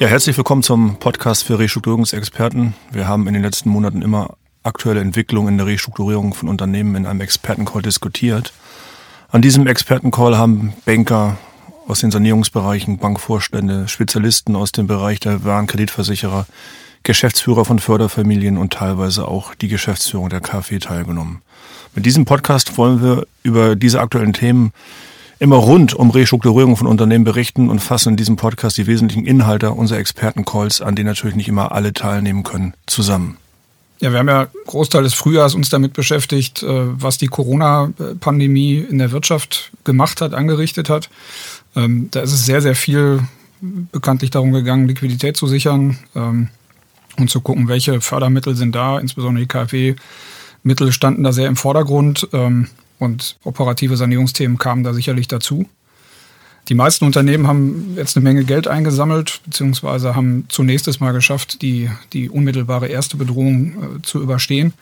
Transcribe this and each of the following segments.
Ja, herzlich willkommen zum Podcast für Restrukturierungsexperten. Wir haben in den letzten Monaten immer aktuelle Entwicklungen in der Restrukturierung von Unternehmen in einem Expertencall diskutiert. An diesem Expertencall haben Banker aus den Sanierungsbereichen, Bankvorstände, Spezialisten aus dem Bereich der Warenkreditversicherer, Geschäftsführer von Förderfamilien und teilweise auch die Geschäftsführung der KfW teilgenommen. Mit diesem Podcast wollen wir über diese aktuellen Themen immer rund um Restrukturierung von Unternehmen berichten und fassen in diesem Podcast die wesentlichen Inhalte unserer Expertencalls, an denen natürlich nicht immer alle teilnehmen können, zusammen. Ja, wir haben ja Großteil des Frühjahrs uns damit beschäftigt, äh, was die Corona-Pandemie in der Wirtschaft gemacht hat, angerichtet hat. Ähm, da ist es sehr, sehr viel bekanntlich darum gegangen, Liquidität zu sichern ähm, und zu gucken, welche Fördermittel sind da. Insbesondere die KfW-Mittel standen da sehr im Vordergrund. Ähm, und operative Sanierungsthemen kamen da sicherlich dazu. Die meisten Unternehmen haben jetzt eine Menge Geld eingesammelt, beziehungsweise haben zunächst es mal geschafft, die, die unmittelbare erste Bedrohung äh, zu überstehen.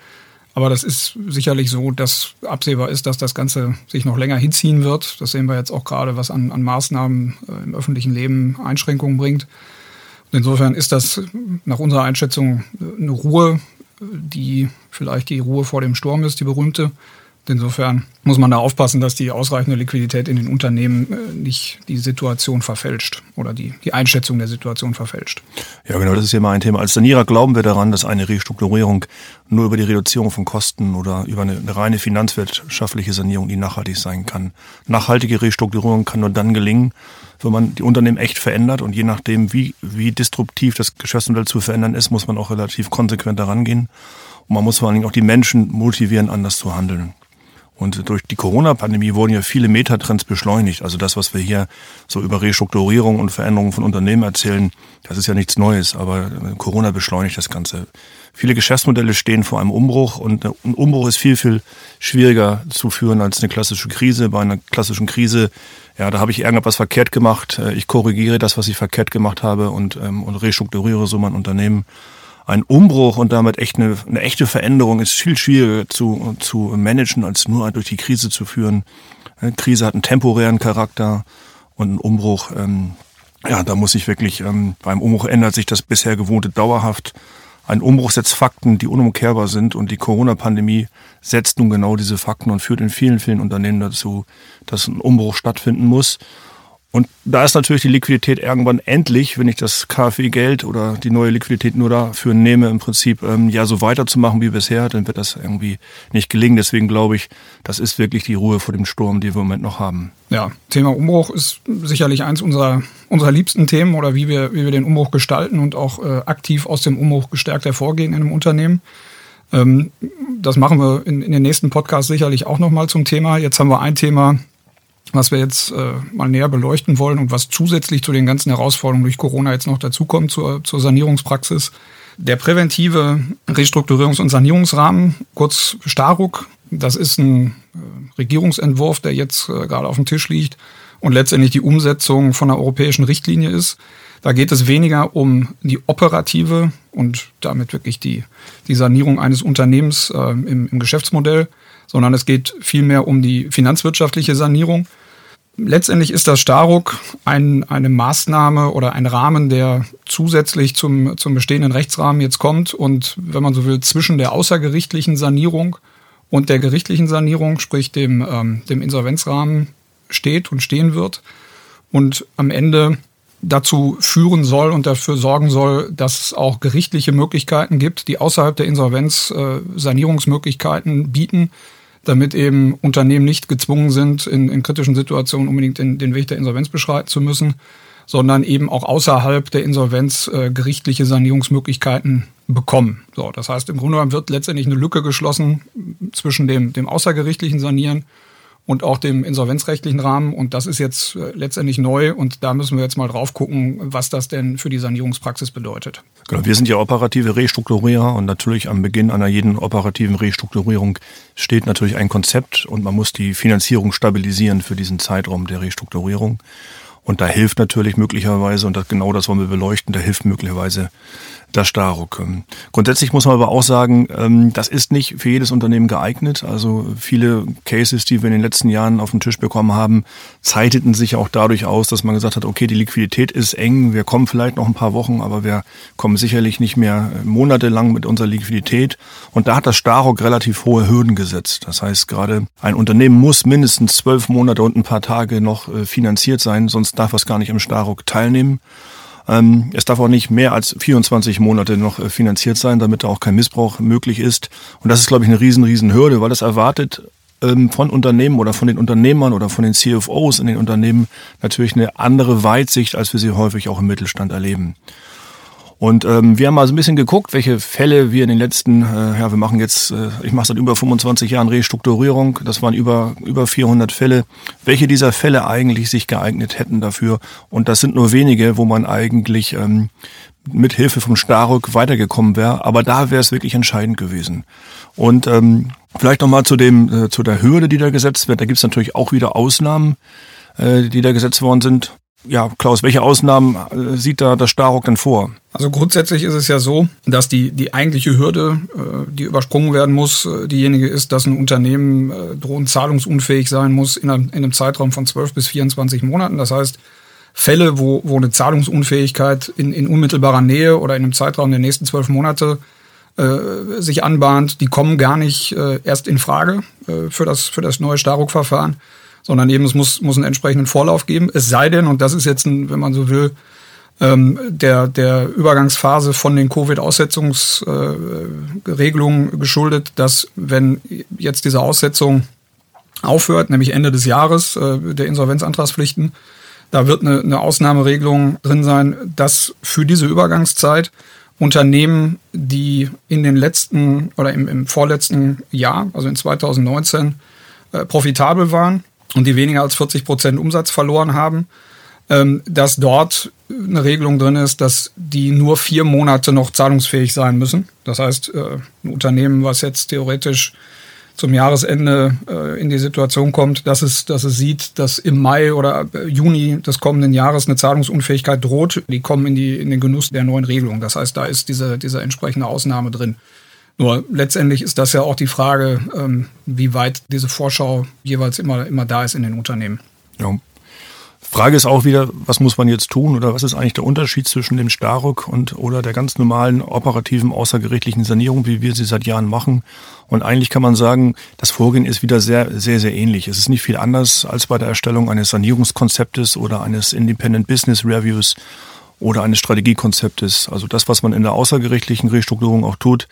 Aber das ist sicherlich so, dass absehbar ist, dass das Ganze sich noch länger hinziehen wird. Das sehen wir jetzt auch gerade, was an, an Maßnahmen äh, im öffentlichen Leben Einschränkungen bringt. Und insofern ist das nach unserer Einschätzung eine Ruhe, die vielleicht die Ruhe vor dem Sturm ist, die berühmte. Insofern muss man da aufpassen, dass die ausreichende Liquidität in den Unternehmen äh, nicht die Situation verfälscht oder die, die Einschätzung der Situation verfälscht. Ja, genau, das ist ja mal ein Thema. Als Sanierer glauben wir daran, dass eine Restrukturierung nur über die Reduzierung von Kosten oder über eine, eine reine finanzwirtschaftliche Sanierung, die nachhaltig sein kann. Nachhaltige Restrukturierung kann nur dann gelingen, wenn man die Unternehmen echt verändert und je nachdem, wie, wie disruptiv das Geschäftsmodell zu verändern ist, muss man auch relativ konsequent daran gehen. Und man muss vor allen Dingen auch die Menschen motivieren, anders zu handeln. Und durch die Corona-Pandemie wurden ja viele Metatrends beschleunigt. Also das, was wir hier so über Restrukturierung und Veränderungen von Unternehmen erzählen, das ist ja nichts Neues, aber Corona beschleunigt das Ganze. Viele Geschäftsmodelle stehen vor einem Umbruch und ein Umbruch ist viel, viel schwieriger zu führen als eine klassische Krise. Bei einer klassischen Krise, ja, da habe ich irgendwas verkehrt gemacht. Ich korrigiere das, was ich verkehrt gemacht habe und, ähm, und restrukturiere so mein Unternehmen ein Umbruch und damit echt eine, eine echte Veränderung ist viel schwieriger zu, zu managen, als nur durch die Krise zu führen. Eine Krise hat einen temporären Charakter und ein Umbruch, ähm, ja, da muss ich wirklich, ähm, beim Umbruch ändert sich das bisher gewohnte dauerhaft. Ein Umbruch setzt Fakten, die unumkehrbar sind und die Corona-Pandemie setzt nun genau diese Fakten und führt in vielen, vielen Unternehmen dazu, dass ein Umbruch stattfinden muss. Und da ist natürlich die Liquidität irgendwann endlich, wenn ich das KfW-Geld oder die neue Liquidität nur dafür nehme, im Prinzip ähm, ja so weiterzumachen wie bisher, dann wird das irgendwie nicht gelingen. Deswegen glaube ich, das ist wirklich die Ruhe vor dem Sturm, die wir im Moment noch haben. Ja, Thema Umbruch ist sicherlich eins unserer, unserer liebsten Themen oder wie wir, wie wir den Umbruch gestalten und auch äh, aktiv aus dem Umbruch gestärkt hervorgehen in einem Unternehmen. Ähm, das machen wir in, in den nächsten Podcasts sicherlich auch nochmal zum Thema. Jetzt haben wir ein Thema, was wir jetzt äh, mal näher beleuchten wollen und was zusätzlich zu den ganzen Herausforderungen durch Corona jetzt noch dazukommt zur, zur Sanierungspraxis. Der präventive Restrukturierungs- und Sanierungsrahmen, kurz Staruk, das ist ein äh, Regierungsentwurf, der jetzt äh, gerade auf dem Tisch liegt und letztendlich die Umsetzung von einer europäischen Richtlinie ist. Da geht es weniger um die operative und damit wirklich die, die Sanierung eines Unternehmens äh, im, im Geschäftsmodell, sondern es geht vielmehr um die finanzwirtschaftliche Sanierung. Letztendlich ist das Staruk ein, eine Maßnahme oder ein Rahmen, der zusätzlich zum, zum bestehenden Rechtsrahmen jetzt kommt und, wenn man so will, zwischen der außergerichtlichen Sanierung und der gerichtlichen Sanierung, sprich dem, ähm, dem Insolvenzrahmen, steht und stehen wird und am Ende dazu führen soll und dafür sorgen soll, dass es auch gerichtliche Möglichkeiten gibt, die außerhalb der Insolvenz äh, Sanierungsmöglichkeiten bieten, damit eben Unternehmen nicht gezwungen sind, in, in kritischen Situationen unbedingt den, den Weg der Insolvenz beschreiten zu müssen, sondern eben auch außerhalb der Insolvenz äh, gerichtliche Sanierungsmöglichkeiten bekommen. So, das heißt, im Grunde genommen wird letztendlich eine Lücke geschlossen zwischen dem, dem außergerichtlichen Sanieren und auch dem insolvenzrechtlichen Rahmen. Und das ist jetzt äh, letztendlich neu. Und da müssen wir jetzt mal drauf gucken, was das denn für die Sanierungspraxis bedeutet. Genau, wir sind ja operative Restrukturierer und natürlich am Beginn einer jeden operativen Restrukturierung steht natürlich ein Konzept und man muss die Finanzierung stabilisieren für diesen Zeitraum der Restrukturierung. Und da hilft natürlich möglicherweise, und das, genau das wollen wir beleuchten, da hilft möglicherweise das Staruk. Grundsätzlich muss man aber auch sagen, ähm, das ist nicht für jedes Unternehmen geeignet. Also viele Cases, die wir in den letzten Jahren auf den Tisch bekommen haben, zeiteten sich auch dadurch aus, dass man gesagt hat, okay, die Liquidität ist eng, wir kommen vielleicht noch ein paar Wochen, aber wir kommen sicherlich nicht mehr monatelang mit unserer Liquidität. Und da hat das Staruk relativ hohe Hürden gesetzt. Das heißt, gerade ein Unternehmen muss mindestens zwölf Monate und ein paar Tage noch äh, finanziert sein, sonst darf es gar nicht im Staruk teilnehmen. Ähm, es darf auch nicht mehr als 24 Monate noch äh, finanziert sein, damit da auch kein Missbrauch möglich ist. Und das ist, glaube ich, eine riesen, riesen Hürde, weil das erwartet ähm, von Unternehmen oder von den Unternehmern oder von den CFOs in den Unternehmen natürlich eine andere Weitsicht, als wir sie häufig auch im Mittelstand erleben. Und ähm, wir haben mal so ein bisschen geguckt, welche Fälle wir in den letzten, äh, ja, wir machen jetzt, äh, ich mache seit über 25 Jahren Restrukturierung, das waren über, über 400 Fälle, welche dieser Fälle eigentlich sich geeignet hätten dafür. Und das sind nur wenige, wo man eigentlich ähm, mit Hilfe vom Starrück weitergekommen wäre. Aber da wäre es wirklich entscheidend gewesen. Und ähm, vielleicht nochmal zu dem, äh, zu der Hürde, die da gesetzt wird. Da gibt es natürlich auch wieder Ausnahmen, äh, die da gesetzt worden sind ja, Klaus, welche Ausnahmen äh, sieht da das Starock denn vor? Also grundsätzlich ist es ja so, dass die, die eigentliche Hürde, äh, die übersprungen werden muss, äh, diejenige ist, dass ein Unternehmen drohend zahlungsunfähig sein muss in einem, in einem Zeitraum von 12 bis 24 Monaten. Das heißt, Fälle, wo, wo eine Zahlungsunfähigkeit in, in unmittelbarer Nähe oder in einem Zeitraum der nächsten zwölf Monate äh, sich anbahnt, die kommen gar nicht äh, erst in Frage äh, für, das, für das neue Staruk-Verfahren sondern eben es muss, muss einen entsprechenden Vorlauf geben. Es sei denn, und das ist jetzt, ein, wenn man so will, ähm, der, der Übergangsphase von den Covid-Aussetzungsregelungen äh, geschuldet, dass wenn jetzt diese Aussetzung aufhört, nämlich Ende des Jahres äh, der Insolvenzantragspflichten, da wird eine, eine Ausnahmeregelung drin sein, dass für diese Übergangszeit Unternehmen, die in den letzten oder im, im vorletzten Jahr, also in 2019, äh, profitabel waren, und die weniger als 40 Prozent Umsatz verloren haben, ähm, dass dort eine Regelung drin ist, dass die nur vier Monate noch zahlungsfähig sein müssen. Das heißt, äh, ein Unternehmen, was jetzt theoretisch zum Jahresende äh, in die Situation kommt, dass es, dass es sieht, dass im Mai oder äh, Juni des kommenden Jahres eine Zahlungsunfähigkeit droht, die kommen in, die, in den Genuss der neuen Regelung. Das heißt, da ist diese, diese entsprechende Ausnahme drin. Nur letztendlich ist das ja auch die Frage, ähm, wie weit diese Vorschau jeweils immer, immer da ist in den Unternehmen. Ja. Frage ist auch wieder, was muss man jetzt tun oder was ist eigentlich der Unterschied zwischen dem Staruk und oder der ganz normalen operativen außergerichtlichen Sanierung, wie wir sie seit Jahren machen? Und eigentlich kann man sagen, das Vorgehen ist wieder sehr, sehr, sehr ähnlich. Es ist nicht viel anders als bei der Erstellung eines Sanierungskonzeptes oder eines Independent Business Reviews oder eines Strategiekonzeptes. Also das, was man in der außergerichtlichen Restrukturierung auch tut,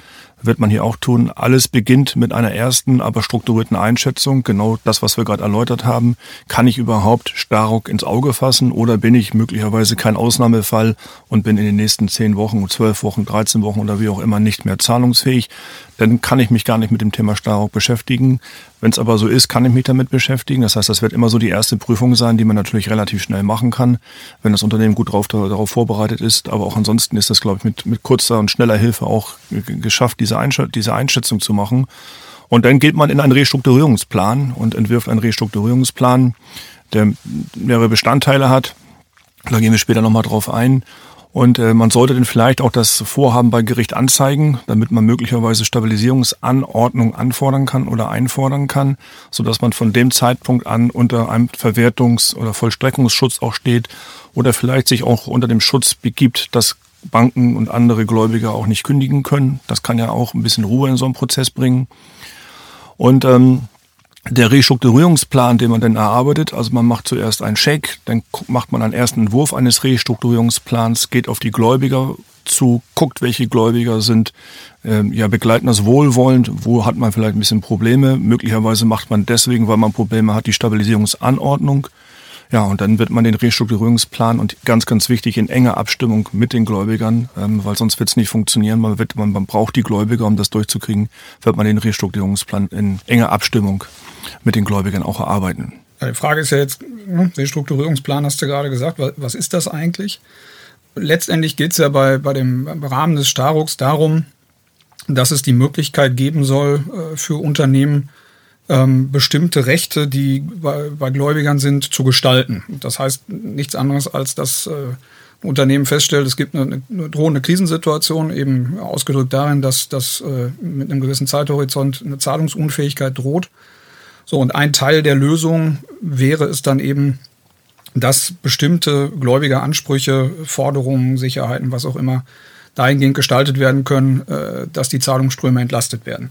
wird man hier auch tun. Alles beginnt mit einer ersten, aber strukturierten Einschätzung. Genau das, was wir gerade erläutert haben. Kann ich überhaupt Staruk ins Auge fassen oder bin ich möglicherweise kein Ausnahmefall und bin in den nächsten zehn Wochen, zwölf Wochen, 13 Wochen oder wie auch immer nicht mehr zahlungsfähig? Dann kann ich mich gar nicht mit dem Thema Staruk beschäftigen. Wenn es aber so ist, kann ich mich damit beschäftigen. Das heißt, das wird immer so die erste Prüfung sein, die man natürlich relativ schnell machen kann, wenn das Unternehmen gut darauf, darauf vorbereitet ist. Aber auch ansonsten ist das, glaube ich, mit, mit kurzer und schneller Hilfe auch geschafft, diese diese, Einsch diese Einschätzung zu machen. Und dann geht man in einen Restrukturierungsplan und entwirft einen Restrukturierungsplan, der mehrere Bestandteile hat. Da gehen wir später nochmal drauf ein. Und äh, man sollte dann vielleicht auch das Vorhaben bei Gericht anzeigen, damit man möglicherweise Stabilisierungsanordnung anfordern kann oder einfordern kann, so dass man von dem Zeitpunkt an unter einem Verwertungs- oder Vollstreckungsschutz auch steht oder vielleicht sich auch unter dem Schutz begibt, dass Banken und andere Gläubiger auch nicht kündigen können. Das kann ja auch ein bisschen Ruhe in so einen Prozess bringen. Und ähm, der Restrukturierungsplan, den man dann erarbeitet, also man macht zuerst einen Check, dann macht man einen ersten Entwurf eines Restrukturierungsplans, geht auf die Gläubiger zu, guckt, welche Gläubiger sind, ähm, ja, begleiten das wohlwollend, wo hat man vielleicht ein bisschen Probleme. Möglicherweise macht man deswegen, weil man Probleme hat, die Stabilisierungsanordnung. Ja, und dann wird man den Restrukturierungsplan und ganz, ganz wichtig in enger Abstimmung mit den Gläubigern, ähm, weil sonst wird es nicht funktionieren. Man, wird, man, man braucht die Gläubiger, um das durchzukriegen, wird man den Restrukturierungsplan in enger Abstimmung mit den Gläubigern auch erarbeiten. Die Frage ist ja jetzt, ne, Restrukturierungsplan hast du gerade gesagt, was ist das eigentlich? Letztendlich geht es ja bei, bei dem Rahmen des Starucks darum, dass es die Möglichkeit geben soll, äh, für Unternehmen ähm, bestimmte Rechte, die bei, bei, Gläubigern sind, zu gestalten. Das heißt nichts anderes als, dass äh, Unternehmen feststellt, es gibt eine, eine drohende Krisensituation, eben ausgedrückt darin, dass, dass äh, mit einem gewissen Zeithorizont eine Zahlungsunfähigkeit droht. So, und ein Teil der Lösung wäre es dann eben, dass bestimmte gläubige Ansprüche, Forderungen, Sicherheiten, was auch immer, dahingehend gestaltet werden können, äh, dass die Zahlungsströme entlastet werden.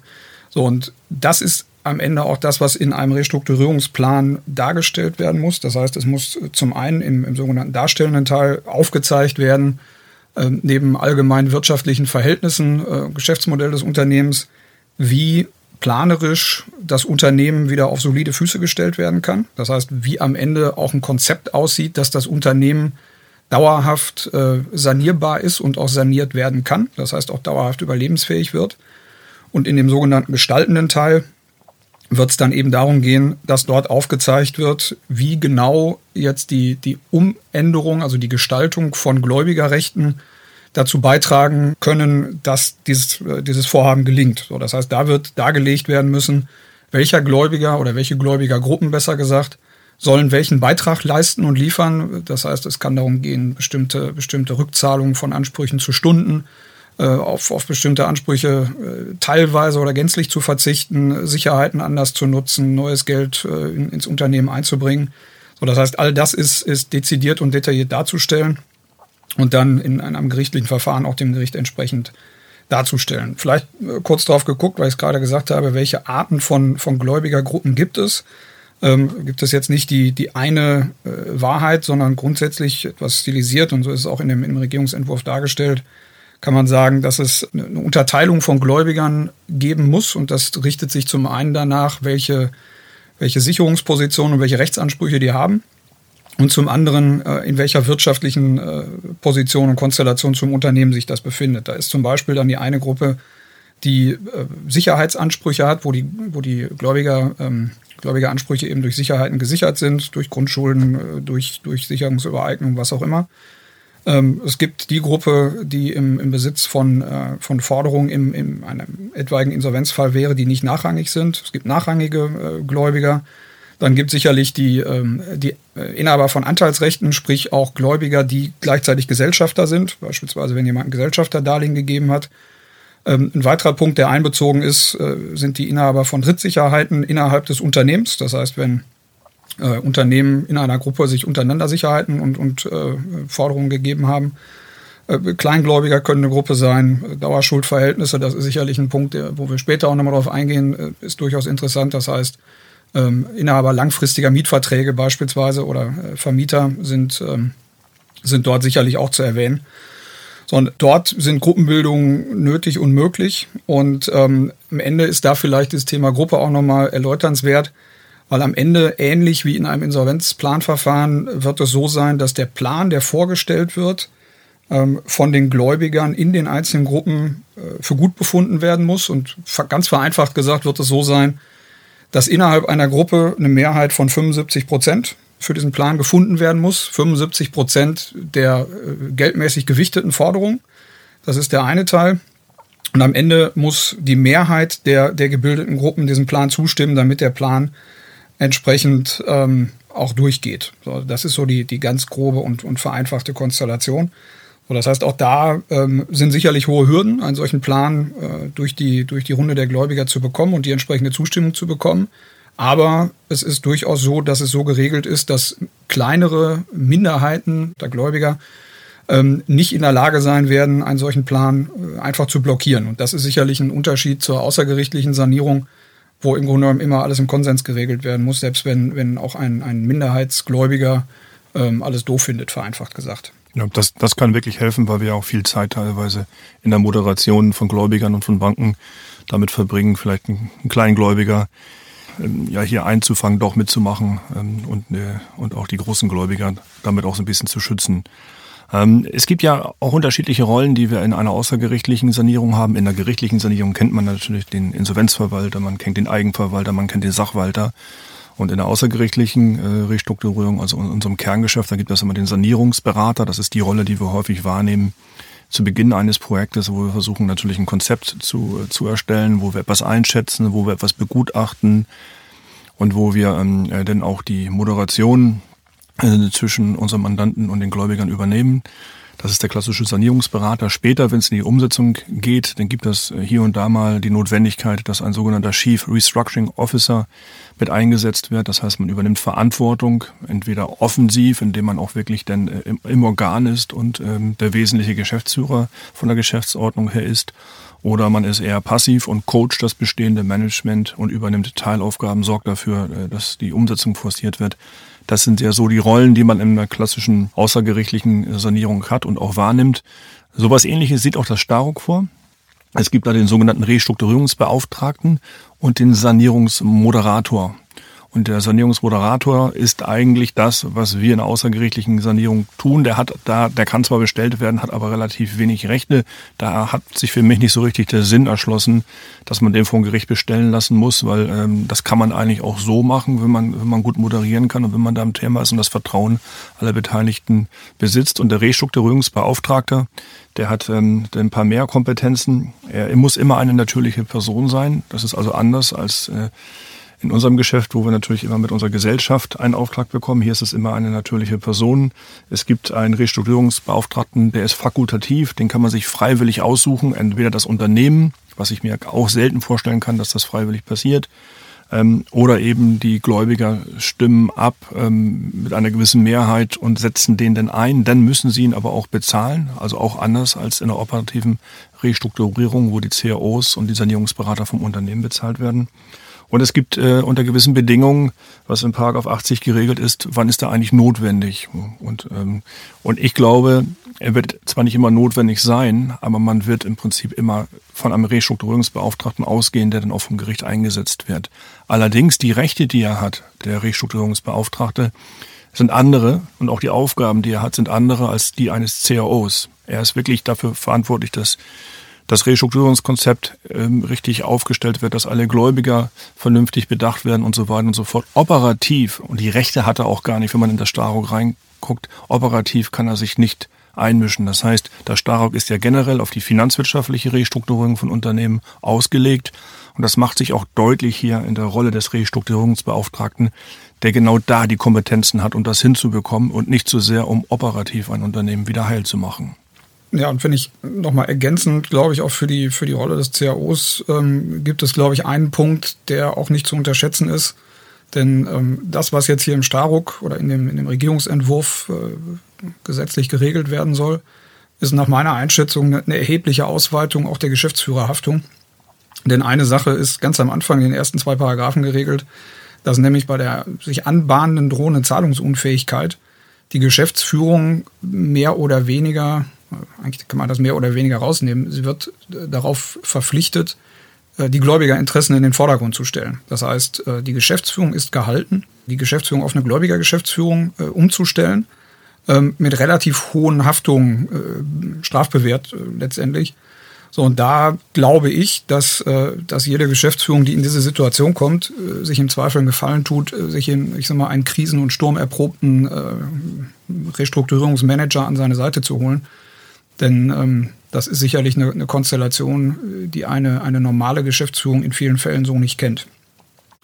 So, und das ist am Ende auch das, was in einem Restrukturierungsplan dargestellt werden muss. Das heißt, es muss zum einen im, im sogenannten darstellenden Teil aufgezeigt werden, äh, neben allgemeinen wirtschaftlichen Verhältnissen, äh, Geschäftsmodell des Unternehmens, wie planerisch das Unternehmen wieder auf solide Füße gestellt werden kann. Das heißt, wie am Ende auch ein Konzept aussieht, dass das Unternehmen dauerhaft äh, sanierbar ist und auch saniert werden kann. Das heißt, auch dauerhaft überlebensfähig wird. Und in dem sogenannten gestaltenden Teil wird es dann eben darum gehen, dass dort aufgezeigt wird, wie genau jetzt die, die Umänderung, also die Gestaltung von Gläubigerrechten dazu beitragen können, dass dieses, äh, dieses Vorhaben gelingt. So, das heißt, da wird dargelegt werden müssen, welcher Gläubiger oder welche Gläubigergruppen besser gesagt sollen welchen Beitrag leisten und liefern. Das heißt, es kann darum gehen, bestimmte, bestimmte Rückzahlungen von Ansprüchen zu Stunden, auf, auf bestimmte Ansprüche äh, teilweise oder gänzlich zu verzichten, Sicherheiten anders zu nutzen, neues Geld äh, in, ins Unternehmen einzubringen. So, das heißt, all das ist, ist dezidiert und detailliert darzustellen und dann in einem gerichtlichen Verfahren auch dem Gericht entsprechend darzustellen. Vielleicht äh, kurz darauf geguckt, weil ich es gerade gesagt habe, welche Arten von, von Gläubigergruppen gibt es. Ähm, gibt es jetzt nicht die, die eine äh, Wahrheit, sondern grundsätzlich etwas stilisiert und so ist es auch in dem, im Regierungsentwurf dargestellt kann man sagen, dass es eine Unterteilung von Gläubigern geben muss. Und das richtet sich zum einen danach, welche, welche Sicherungspositionen und welche Rechtsansprüche die haben. Und zum anderen, äh, in welcher wirtschaftlichen äh, Position und Konstellation zum Unternehmen sich das befindet. Da ist zum Beispiel dann die eine Gruppe, die äh, Sicherheitsansprüche hat, wo die, wo die Gläubiger, ähm, Gläubigeransprüche eben durch Sicherheiten gesichert sind, durch Grundschulden, durch, durch Sicherungsübereignung, was auch immer. Ähm, es gibt die Gruppe, die im, im Besitz von, äh, von Forderungen im, in einem etwaigen Insolvenzfall wäre, die nicht nachrangig sind. Es gibt nachrangige äh, Gläubiger. Dann gibt es sicherlich die, ähm, die äh, Inhaber von Anteilsrechten, sprich auch Gläubiger, die gleichzeitig Gesellschafter sind. Beispielsweise, wenn jemand ein Gesellschafterdarlehen gegeben hat. Ähm, ein weiterer Punkt, der einbezogen ist, äh, sind die Inhaber von Drittsicherheiten innerhalb des Unternehmens. Das heißt, wenn äh, Unternehmen in einer Gruppe sich untereinander Sicherheiten und, und äh, Forderungen gegeben haben. Äh, Kleingläubiger können eine Gruppe sein, Dauerschuldverhältnisse, das ist sicherlich ein Punkt, der, wo wir später auch nochmal drauf eingehen, äh, ist durchaus interessant. Das heißt, ähm, Inhaber langfristiger Mietverträge beispielsweise oder äh, Vermieter sind, ähm, sind dort sicherlich auch zu erwähnen. Sondern dort sind Gruppenbildungen nötig und möglich. Und ähm, am Ende ist da vielleicht das Thema Gruppe auch nochmal erläuternswert weil am Ende, ähnlich wie in einem Insolvenzplanverfahren, wird es so sein, dass der Plan, der vorgestellt wird, ähm, von den Gläubigern in den einzelnen Gruppen äh, für gut befunden werden muss. Und ganz vereinfacht gesagt wird es so sein, dass innerhalb einer Gruppe eine Mehrheit von 75 Prozent für diesen Plan gefunden werden muss. 75 Prozent der äh, geldmäßig gewichteten Forderungen. Das ist der eine Teil. Und am Ende muss die Mehrheit der, der gebildeten Gruppen diesem Plan zustimmen, damit der Plan entsprechend ähm, auch durchgeht. So, das ist so die, die ganz grobe und, und vereinfachte Konstellation. So, das heißt, auch da ähm, sind sicherlich hohe Hürden, einen solchen Plan äh, durch, die, durch die Runde der Gläubiger zu bekommen und die entsprechende Zustimmung zu bekommen. Aber es ist durchaus so, dass es so geregelt ist, dass kleinere Minderheiten der Gläubiger ähm, nicht in der Lage sein werden, einen solchen Plan äh, einfach zu blockieren. Und das ist sicherlich ein Unterschied zur außergerichtlichen Sanierung, wo im Grunde genommen immer alles im Konsens geregelt werden muss, selbst wenn, wenn auch ein, ein Minderheitsgläubiger ähm, alles doof findet, vereinfacht gesagt. Ja, das, das kann wirklich helfen, weil wir auch viel Zeit teilweise in der Moderation von Gläubigern und von Banken damit verbringen, vielleicht ein, ein Kleingläubiger ähm, ja hier einzufangen, doch mitzumachen ähm, und, äh, und auch die großen Gläubiger damit auch so ein bisschen zu schützen. Ähm, es gibt ja auch unterschiedliche Rollen, die wir in einer außergerichtlichen Sanierung haben. In der gerichtlichen Sanierung kennt man natürlich den Insolvenzverwalter, man kennt den Eigenverwalter, man kennt den Sachwalter. Und in der außergerichtlichen äh, Restrukturierung, also in unserem Kerngeschäft, da gibt es immer den Sanierungsberater. Das ist die Rolle, die wir häufig wahrnehmen zu Beginn eines Projektes, wo wir versuchen natürlich ein Konzept zu, äh, zu erstellen, wo wir etwas einschätzen, wo wir etwas begutachten und wo wir ähm, äh, dann auch die Moderation äh, zwischen unserem Mandanten und den Gläubigern übernehmen. Das ist der klassische Sanierungsberater. Später, wenn es in die Umsetzung geht, dann gibt es hier und da mal die Notwendigkeit, dass ein sogenannter Chief Restructuring Officer mit eingesetzt wird. Das heißt, man übernimmt Verantwortung, entweder offensiv, indem man auch wirklich dann äh, im, im Organ ist und ähm, der wesentliche Geschäftsführer von der Geschäftsordnung her ist, oder man ist eher passiv und coacht das bestehende Management und übernimmt Teilaufgaben, sorgt dafür, äh, dass die Umsetzung forciert wird. Das sind ja so die Rollen, die man in einer klassischen außergerichtlichen Sanierung hat und auch wahrnimmt. Sowas ähnliches sieht auch das Staruk vor. Es gibt da den sogenannten Restrukturierungsbeauftragten und den Sanierungsmoderator. Und der Sanierungsmoderator ist eigentlich das, was wir in außergerichtlichen Sanierung tun. Der hat da, der kann zwar bestellt werden, hat aber relativ wenig Rechte. Da hat sich für mich nicht so richtig der Sinn erschlossen, dass man den vom Gericht bestellen lassen muss, weil ähm, das kann man eigentlich auch so machen, wenn man, wenn man gut moderieren kann und wenn man da im Thema ist und das Vertrauen aller Beteiligten besitzt. Und der Restrukturierungsbeauftragter, der hat ähm, ein paar mehr Kompetenzen. Er muss immer eine natürliche Person sein. Das ist also anders als äh, in unserem Geschäft, wo wir natürlich immer mit unserer Gesellschaft einen Auftrag bekommen, hier ist es immer eine natürliche Person. Es gibt einen Restrukturierungsbeauftragten, der ist fakultativ, den kann man sich freiwillig aussuchen, entweder das Unternehmen, was ich mir auch selten vorstellen kann, dass das freiwillig passiert, ähm, oder eben die Gläubiger stimmen ab ähm, mit einer gewissen Mehrheit und setzen den dann ein. Dann müssen sie ihn aber auch bezahlen, also auch anders als in der operativen Restrukturierung, wo die CAOs und die Sanierungsberater vom Unternehmen bezahlt werden. Und es gibt äh, unter gewissen Bedingungen, was im Paragraph 80 geregelt ist, wann ist da eigentlich notwendig. Und, ähm, und ich glaube, er wird zwar nicht immer notwendig sein, aber man wird im Prinzip immer von einem Restrukturierungsbeauftragten ausgehen, der dann auch vom Gericht eingesetzt wird. Allerdings die Rechte, die er hat, der Restrukturierungsbeauftragte, sind andere und auch die Aufgaben, die er hat, sind andere als die eines CAOs. Er ist wirklich dafür verantwortlich, dass das Restrukturierungskonzept ähm, richtig aufgestellt wird, dass alle Gläubiger vernünftig bedacht werden und so weiter und so fort. Operativ, und die Rechte hat er auch gar nicht, wenn man in das Staruk reinguckt, operativ kann er sich nicht einmischen. Das heißt, der Staruk ist ja generell auf die finanzwirtschaftliche Restrukturierung von Unternehmen ausgelegt. Und das macht sich auch deutlich hier in der Rolle des Restrukturierungsbeauftragten, der genau da die Kompetenzen hat, um das hinzubekommen und nicht so sehr, um operativ ein Unternehmen wieder heil zu machen. Ja, und finde ich nochmal ergänzend, glaube ich, auch für die, für die Rolle des CAOs ähm, gibt es, glaube ich, einen Punkt, der auch nicht zu unterschätzen ist. Denn ähm, das, was jetzt hier im Staruk oder in dem, in dem Regierungsentwurf äh, gesetzlich geregelt werden soll, ist nach meiner Einschätzung eine, eine erhebliche Ausweitung auch der Geschäftsführerhaftung. Denn eine Sache ist ganz am Anfang in den ersten zwei Paragraphen geregelt, dass nämlich bei der sich anbahnenden drohenden Zahlungsunfähigkeit die Geschäftsführung mehr oder weniger eigentlich kann man das mehr oder weniger rausnehmen, sie wird äh, darauf verpflichtet, äh, die Gläubigerinteressen in den Vordergrund zu stellen. Das heißt, äh, die Geschäftsführung ist gehalten, die Geschäftsführung auf eine Gläubigergeschäftsführung umzustellen, ähm, mit relativ hohen Haftungen, strafbewehrt letztendlich. So, und da glaube ich, dass, dass jede Geschäftsführung, die in diese Situation kommt, sich im Zweifel einen Gefallen tut, sich in, ich sag mal, einen krisen- und sturmerprobten Restrukturierungsmanager an seine Seite zu holen denn ähm, das ist sicherlich eine, eine, Konstellation, die eine, eine normale Geschäftsführung in vielen Fällen so nicht kennt.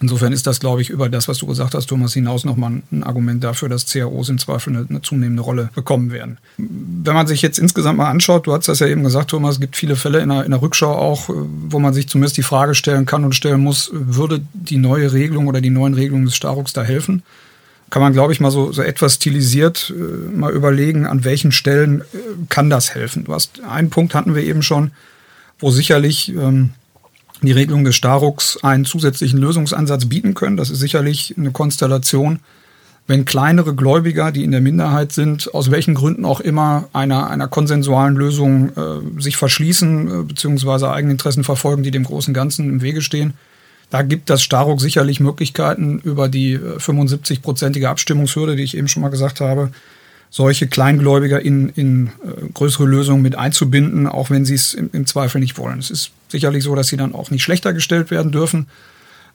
Insofern ist das, glaube ich, über das, was du gesagt hast, Thomas, hinaus nochmal ein Argument dafür, dass CAOs im Zweifel eine, eine, zunehmende Rolle bekommen werden. Wenn man sich jetzt insgesamt mal anschaut, du hast das ja eben gesagt, Thomas, es gibt viele Fälle in der, in der Rückschau auch, wo man sich zumindest die Frage stellen kann und stellen muss, würde die neue Regelung oder die neuen Regelungen des Staruks da helfen? Kann man, glaube ich, mal so, so etwas stilisiert äh, mal überlegen, an welchen Stellen äh, kann das helfen. Du hast einen Punkt hatten wir eben schon, wo sicherlich ähm, die Regelung des Starucks einen zusätzlichen Lösungsansatz bieten können. Das ist sicherlich eine Konstellation, wenn kleinere Gläubiger, die in der Minderheit sind, aus welchen Gründen auch immer einer, einer konsensualen Lösung äh, sich verschließen, äh, beziehungsweise Eigeninteressen verfolgen, die dem großen Ganzen im Wege stehen, da gibt das Staruk sicherlich Möglichkeiten, über die 75-prozentige äh, Abstimmungshürde, die ich eben schon mal gesagt habe, solche Kleingläubiger in, in äh, größere Lösungen mit einzubinden, auch wenn sie es im, im, Zweifel nicht wollen. Es ist sicherlich so, dass sie dann auch nicht schlechter gestellt werden dürfen.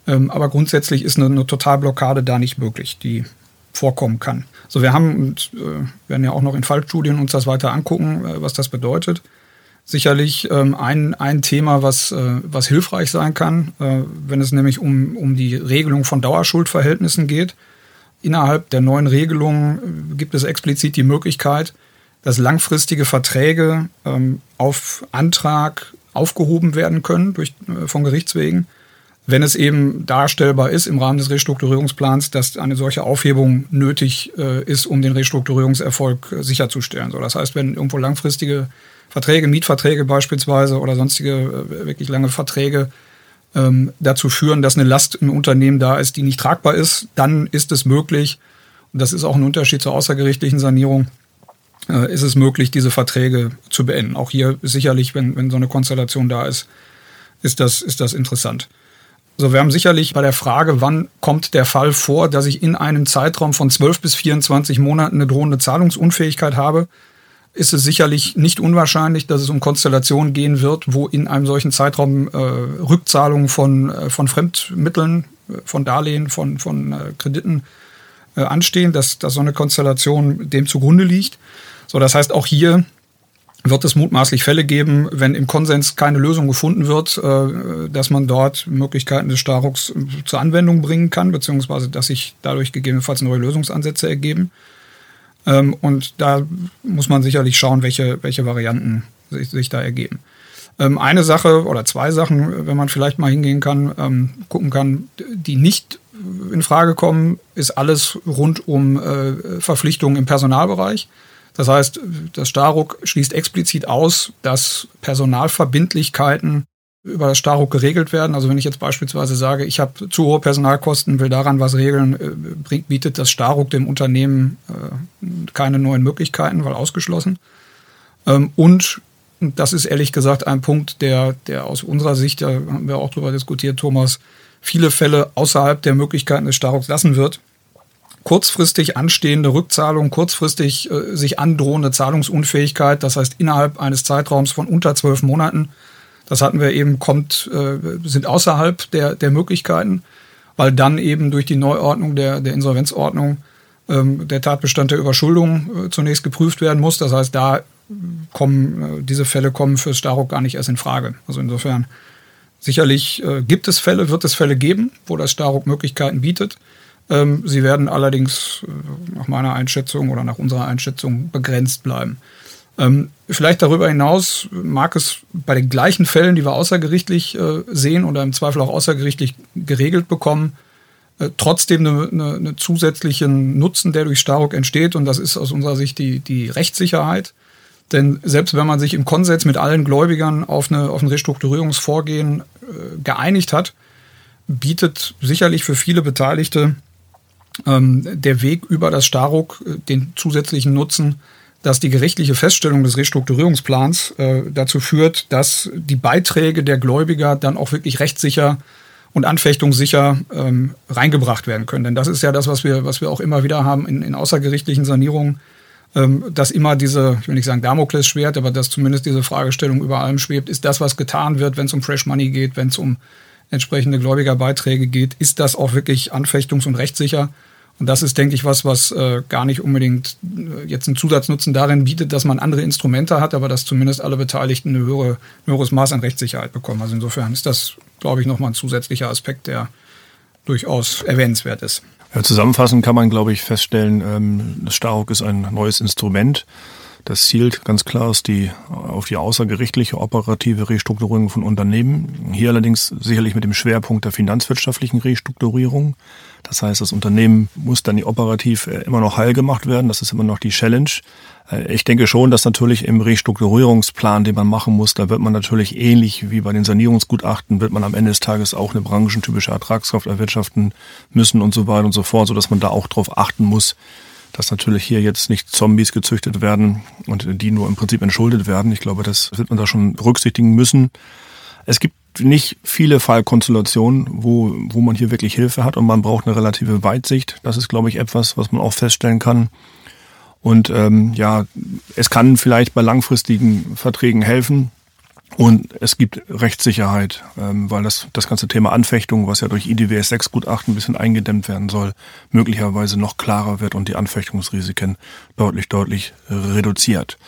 Ähm, aber grundsätzlich ist eine, eine Totalblockade da nicht möglich, die vorkommen kann. So, wir haben und äh, werden ja auch noch in Fallstudien uns das weiter angucken, äh, was das bedeutet sicherlich ähm, ein, ein Thema, was, äh, was hilfreich sein kann, äh, wenn es nämlich um, um die Regelung von Dauerschuldverhältnissen geht. Innerhalb der neuen Regelung äh, gibt es explizit die Möglichkeit, dass langfristige Verträge ähm, auf Antrag aufgehoben werden können durch, äh, von Gerichtswegen, wenn es eben darstellbar ist im Rahmen des Restrukturierungsplans, dass eine solche Aufhebung nötig äh, ist, um den Restrukturierungserfolg äh, sicherzustellen. So, das heißt, wenn irgendwo langfristige Verträge, Mietverträge beispielsweise oder sonstige äh, wirklich lange Verträge ähm, dazu führen, dass eine Last im Unternehmen da ist, die nicht tragbar ist, dann ist es möglich, und das ist auch ein Unterschied zur außergerichtlichen Sanierung, äh, ist es möglich, diese Verträge zu beenden. Auch hier sicherlich, wenn, wenn so eine Konstellation da ist, ist das, ist das interessant. So, wir haben sicherlich bei der Frage, wann kommt der Fall vor, dass ich in einem Zeitraum von 12 bis 24 Monaten eine drohende Zahlungsunfähigkeit habe, ist es sicherlich nicht unwahrscheinlich, dass es um Konstellationen gehen wird, wo in einem solchen Zeitraum äh, Rückzahlungen von, äh, von Fremdmitteln, äh, von Darlehen, von, von äh, Krediten äh, anstehen, dass, dass so eine Konstellation dem zugrunde liegt. So, das heißt, auch hier wird es mutmaßlich Fälle geben, wenn im Konsens keine Lösung gefunden wird, äh, dass man dort Möglichkeiten des Starrucks zur Anwendung bringen kann, beziehungsweise dass sich dadurch gegebenenfalls neue Lösungsansätze ergeben. Ähm, und da muss man sicherlich schauen, welche, welche Varianten sich, sich da ergeben. Ähm, eine Sache oder zwei Sachen, wenn man vielleicht mal hingehen kann, ähm, gucken kann, die nicht in Frage kommen, ist alles rund um äh, Verpflichtungen im Personalbereich. Das heißt, das Staruk schließt explizit aus, dass Personalverbindlichkeiten über das Staruk geregelt werden. Also wenn ich jetzt beispielsweise sage, ich habe zu hohe Personalkosten, will daran was regeln, äh, bietet das Staruk dem Unternehmen äh, keine neuen Möglichkeiten, weil ausgeschlossen. Ähm, und das ist ehrlich gesagt ein Punkt, der, der aus unserer Sicht, da haben wir auch drüber diskutiert, Thomas, viele Fälle außerhalb der Möglichkeiten des Staruks lassen wird. Kurzfristig anstehende Rückzahlung, kurzfristig äh, sich androhende Zahlungsunfähigkeit, das heißt innerhalb eines Zeitraums von unter zwölf Monaten, das hatten wir eben, kommt, äh, sind außerhalb der, der Möglichkeiten, weil dann eben durch die Neuordnung der, der Insolvenzordnung ähm, der Tatbestand der Überschuldung äh, zunächst geprüft werden muss. Das heißt, da kommen, äh, diese Fälle kommen fürs Staruk gar nicht erst in Frage. Also insofern sicherlich äh, gibt es Fälle, wird es Fälle geben, wo das Staruk Möglichkeiten bietet. Ähm, sie werden allerdings äh, nach meiner Einschätzung oder nach unserer Einschätzung begrenzt bleiben. Ähm, vielleicht darüber hinaus mag es bei den gleichen Fällen, die wir außergerichtlich äh, sehen oder im Zweifel auch außergerichtlich geregelt bekommen, äh, trotzdem eine, eine, eine zusätzlichen Nutzen, der durch Staruk entsteht. Und das ist aus unserer Sicht die, die Rechtssicherheit. Denn selbst wenn man sich im Konsens mit allen Gläubigern auf, eine, auf ein Restrukturierungsvorgehen äh, geeinigt hat, bietet sicherlich für viele Beteiligte ähm, der Weg über das Staruk äh, den zusätzlichen Nutzen, dass die gerichtliche Feststellung des Restrukturierungsplans äh, dazu führt, dass die Beiträge der Gläubiger dann auch wirklich rechtssicher und anfechtungssicher ähm, reingebracht werden können. Denn das ist ja das, was wir, was wir auch immer wieder haben in, in außergerichtlichen Sanierungen, ähm, dass immer diese, ich will nicht sagen Damoklesschwert, aber dass zumindest diese Fragestellung über allem schwebt, ist das, was getan wird, wenn es um Fresh Money geht, wenn es um entsprechende Gläubigerbeiträge geht, ist das auch wirklich anfechtungs- und rechtssicher? Und das ist, denke ich, was, was äh, gar nicht unbedingt äh, jetzt einen Zusatznutzen darin bietet, dass man andere Instrumente hat, aber dass zumindest alle Beteiligten ein, höhere, höheres Maß an Rechtssicherheit bekommen. Also insofern ist das, glaube ich, nochmal ein zusätzlicher Aspekt, der durchaus erwähnenswert ist. Ja, zusammenfassend kann man, glaube ich, feststellen, ähm, das Staruk ist ein neues Instrument. Das zielt ganz klar auf die, auf die außergerichtliche operative Restrukturierung von Unternehmen. Hier allerdings sicherlich mit dem Schwerpunkt der finanzwirtschaftlichen Restrukturierung. Das heißt, das Unternehmen muss dann operativ äh, immer noch heil gemacht werden. Das ist immer noch die Challenge. Äh, ich denke schon, dass natürlich im Restrukturierungsplan, den man machen muss, da wird man natürlich ähnlich wie bei den Sanierungsgutachten, wird man am Ende des Tages auch eine branchentypische Ertragskraft erwirtschaften müssen und so weiter und so fort, so dass man da auch darauf achten muss, dass natürlich hier jetzt nicht Zombies gezüchtet werden und die nur im Prinzip entschuldet werden. Ich glaube, das wird man da schon berücksichtigen müssen. Es gibt nicht viele Fallkonstellationen, wo, wo man hier wirklich Hilfe hat und man braucht eine relative Weitsicht. Das ist, glaube ich, etwas, was man auch feststellen kann. Und ähm, ja, es kann vielleicht bei langfristigen Verträgen helfen. Und es gibt Rechtssicherheit, ähm, weil das, das ganze Thema Anfechtung, was ja durch IDWS 6 Gutachten ein bisschen eingedämmt werden soll, möglicherweise noch klarer wird und die Anfechtungsrisiken deutlich, deutlich reduziert.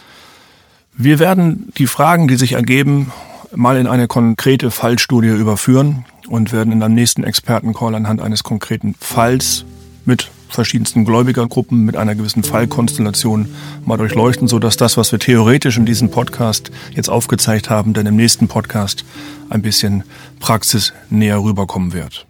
Wir werden die Fragen, die sich ergeben, mal in eine konkrete Fallstudie überführen und werden in einem nächsten Expertencall anhand eines konkreten Falls mit verschiedensten Gläubigergruppen mit einer gewissen Fallkonstellation mal durchleuchten, sodass das, was wir theoretisch in diesem Podcast jetzt aufgezeigt haben, dann im nächsten Podcast ein bisschen praxisnäher rüberkommen wird.